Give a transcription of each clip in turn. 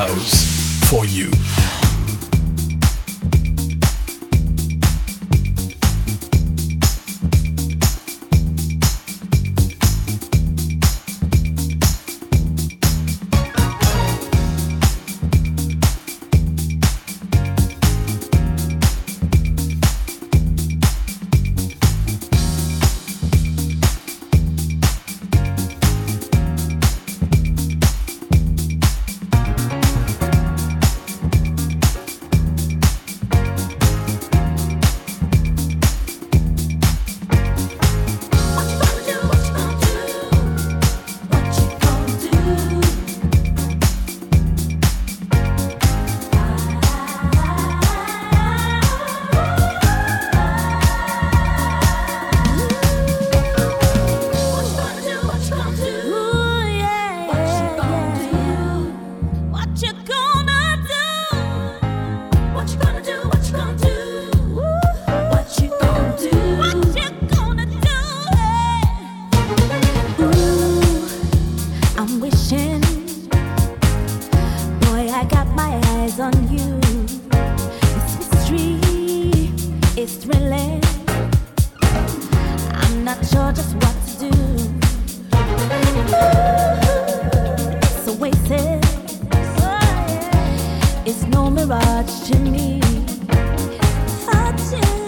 house. For you. thoughts to me. Thoughts to me.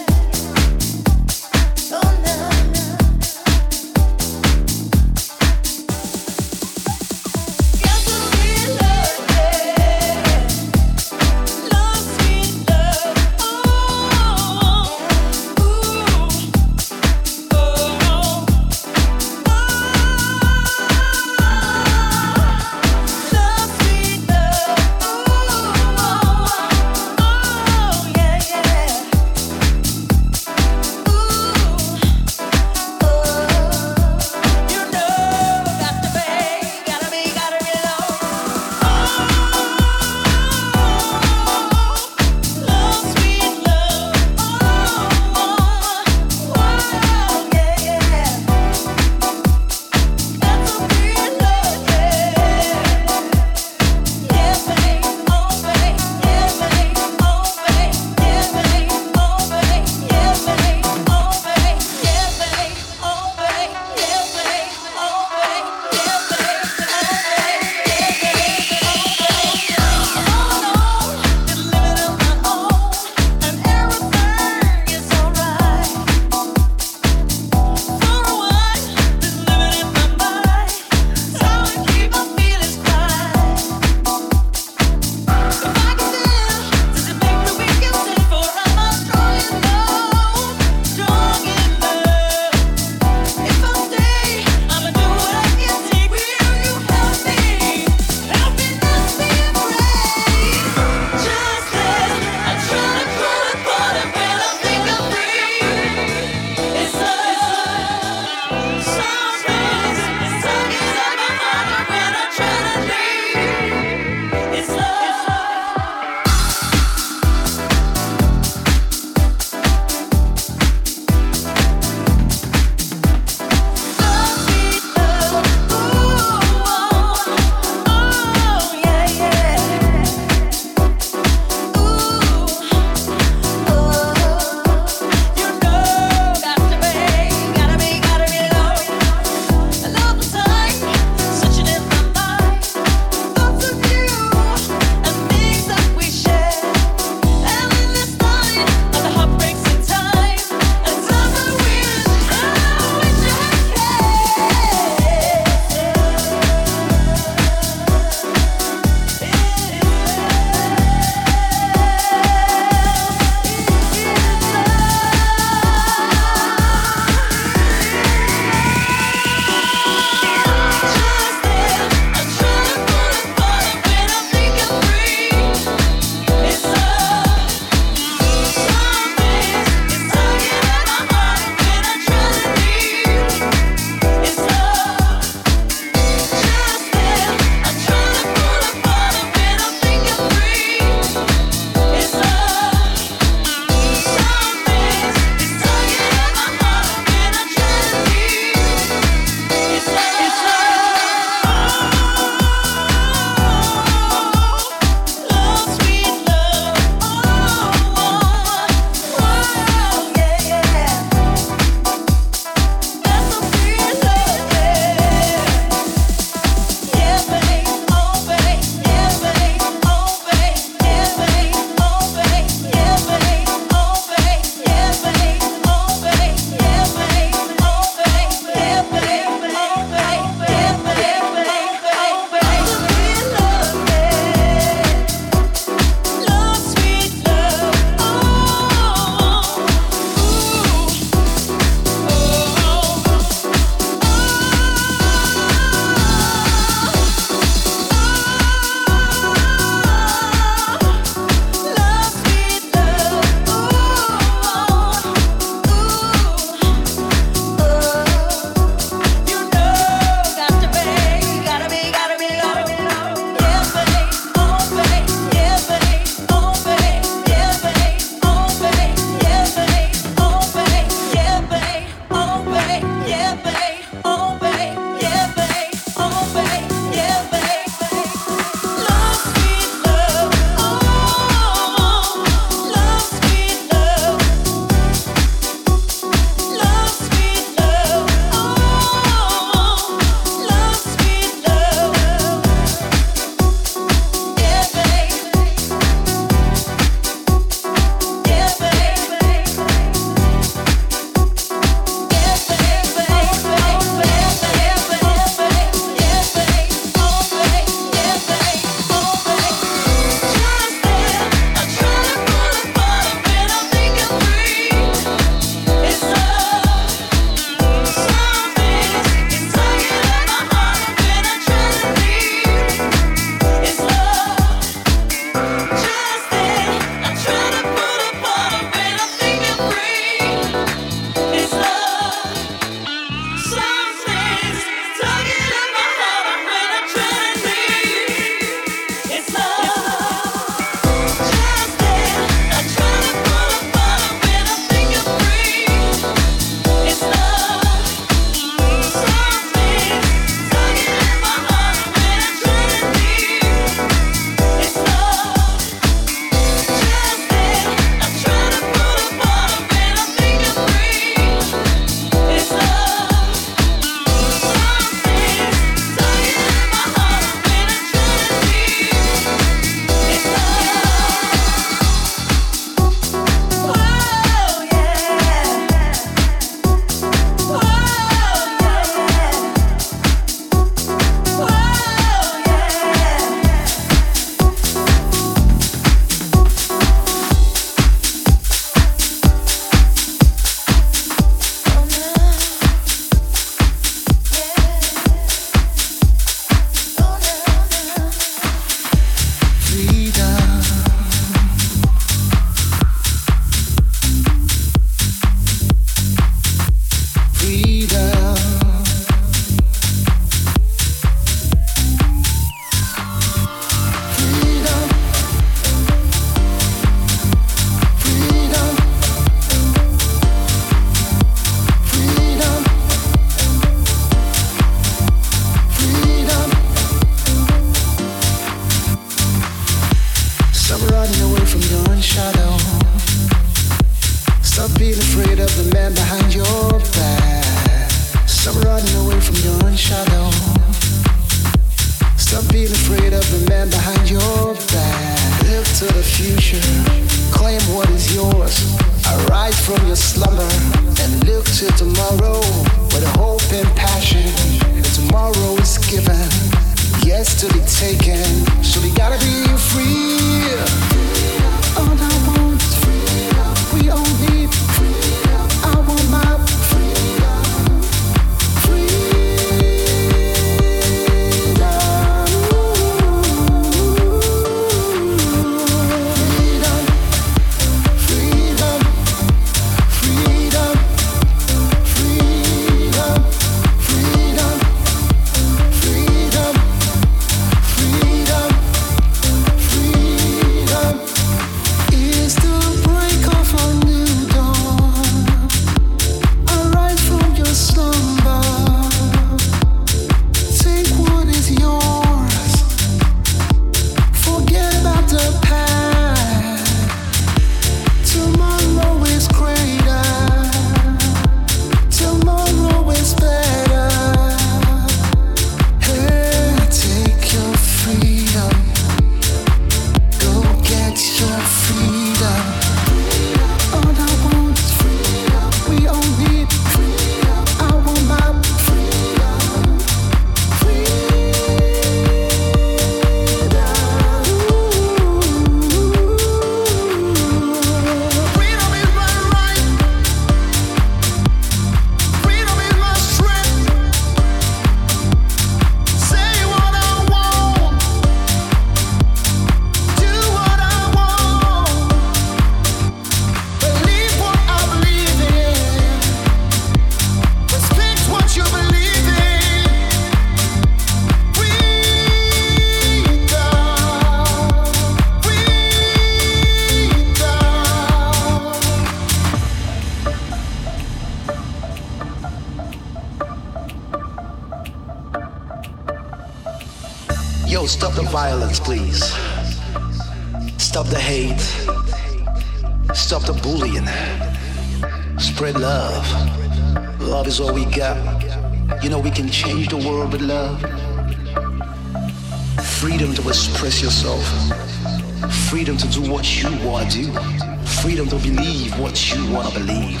want to believe.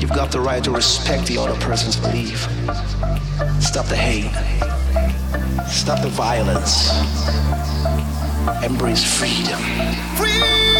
You've got the right to respect the other person's belief. Stop the hate. Stop the violence. Embrace freedom. Freedom!